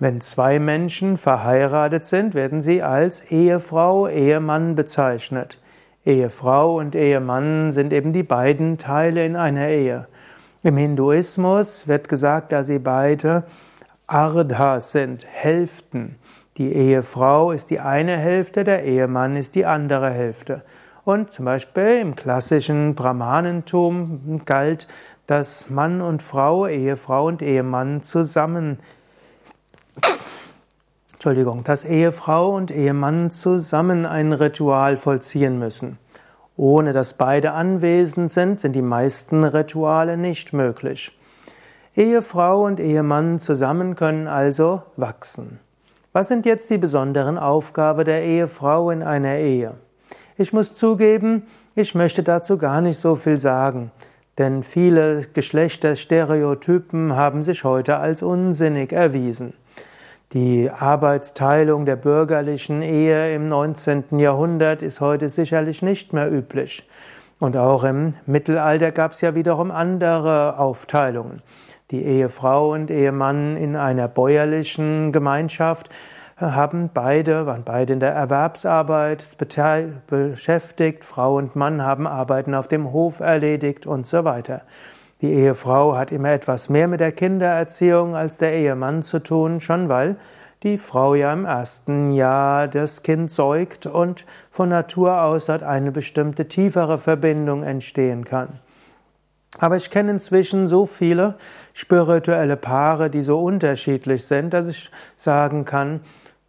Wenn zwei Menschen verheiratet sind, werden sie als Ehefrau, Ehemann bezeichnet. Ehefrau und Ehemann sind eben die beiden Teile in einer Ehe. Im Hinduismus wird gesagt, dass sie beide Ardhas sind, Hälften. Die Ehefrau ist die eine Hälfte, der Ehemann ist die andere Hälfte. Und zum Beispiel im klassischen Brahmanentum galt, dass Mann und Frau, Ehefrau und Ehemann zusammen Entschuldigung, dass Ehefrau und Ehemann zusammen ein Ritual vollziehen müssen. Ohne dass beide anwesend sind, sind die meisten Rituale nicht möglich. Ehefrau und Ehemann zusammen können also wachsen. Was sind jetzt die besonderen Aufgaben der Ehefrau in einer Ehe? Ich muss zugeben, ich möchte dazu gar nicht so viel sagen, denn viele Geschlechterstereotypen haben sich heute als unsinnig erwiesen. Die Arbeitsteilung der bürgerlichen Ehe im 19. Jahrhundert ist heute sicherlich nicht mehr üblich. Und auch im Mittelalter gab es ja wiederum andere Aufteilungen. Die Ehefrau und Ehemann in einer bäuerlichen Gemeinschaft haben beide, waren beide in der Erwerbsarbeit beschäftigt, Frau und Mann haben Arbeiten auf dem Hof erledigt und so weiter. Die Ehefrau hat immer etwas mehr mit der Kindererziehung als der Ehemann zu tun, schon weil die Frau ja im ersten Jahr das Kind säugt und von Natur aus dort eine bestimmte tiefere Verbindung entstehen kann. Aber ich kenne inzwischen so viele spirituelle Paare, die so unterschiedlich sind, dass ich sagen kann,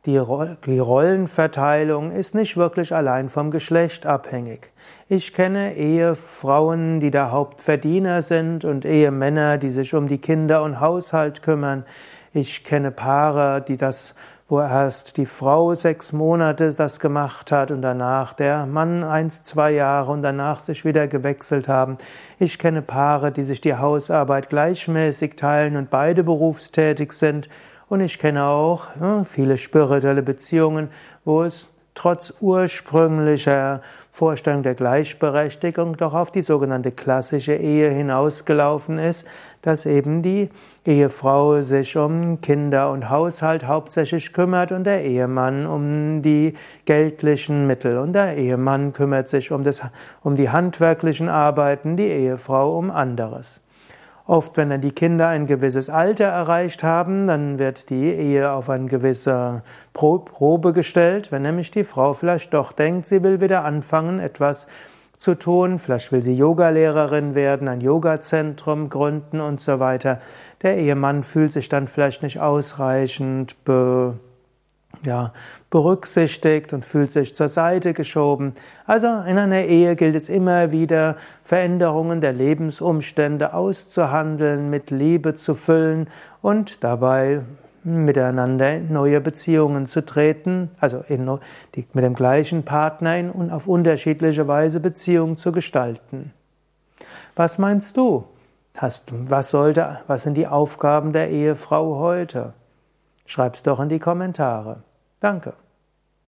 die, Rollenverteilung ist nicht wirklich allein vom Geschlecht abhängig. Ich kenne Ehefrauen, die der Hauptverdiener sind und Ehemänner, die sich um die Kinder und Haushalt kümmern. Ich kenne Paare, die das, wo erst die Frau sechs Monate das gemacht hat und danach der Mann eins, zwei Jahre und danach sich wieder gewechselt haben. Ich kenne Paare, die sich die Hausarbeit gleichmäßig teilen und beide berufstätig sind. Und ich kenne auch ja, viele spirituelle Beziehungen, wo es trotz ursprünglicher Vorstellung der Gleichberechtigung doch auf die sogenannte klassische Ehe hinausgelaufen ist, dass eben die Ehefrau sich um Kinder und Haushalt hauptsächlich kümmert und der Ehemann um die geldlichen Mittel und der Ehemann kümmert sich um, das, um die handwerklichen Arbeiten, die Ehefrau um anderes. Oft, wenn dann die Kinder ein gewisses Alter erreicht haben, dann wird die Ehe auf eine gewisse Probe gestellt, wenn nämlich die Frau vielleicht doch denkt, sie will wieder anfangen, etwas zu tun, vielleicht will sie Yogalehrerin werden, ein Yogazentrum gründen und so weiter. Der Ehemann fühlt sich dann vielleicht nicht ausreichend be ja, berücksichtigt und fühlt sich zur Seite geschoben. Also in einer Ehe gilt es immer wieder, Veränderungen der Lebensumstände auszuhandeln, mit Liebe zu füllen und dabei miteinander in neue Beziehungen zu treten, also in, mit dem gleichen Partner in, und auf unterschiedliche Weise Beziehungen zu gestalten. Was meinst du? Hast, was sollte, was sind die Aufgaben der Ehefrau heute? Schreib's doch in die Kommentare. Danke.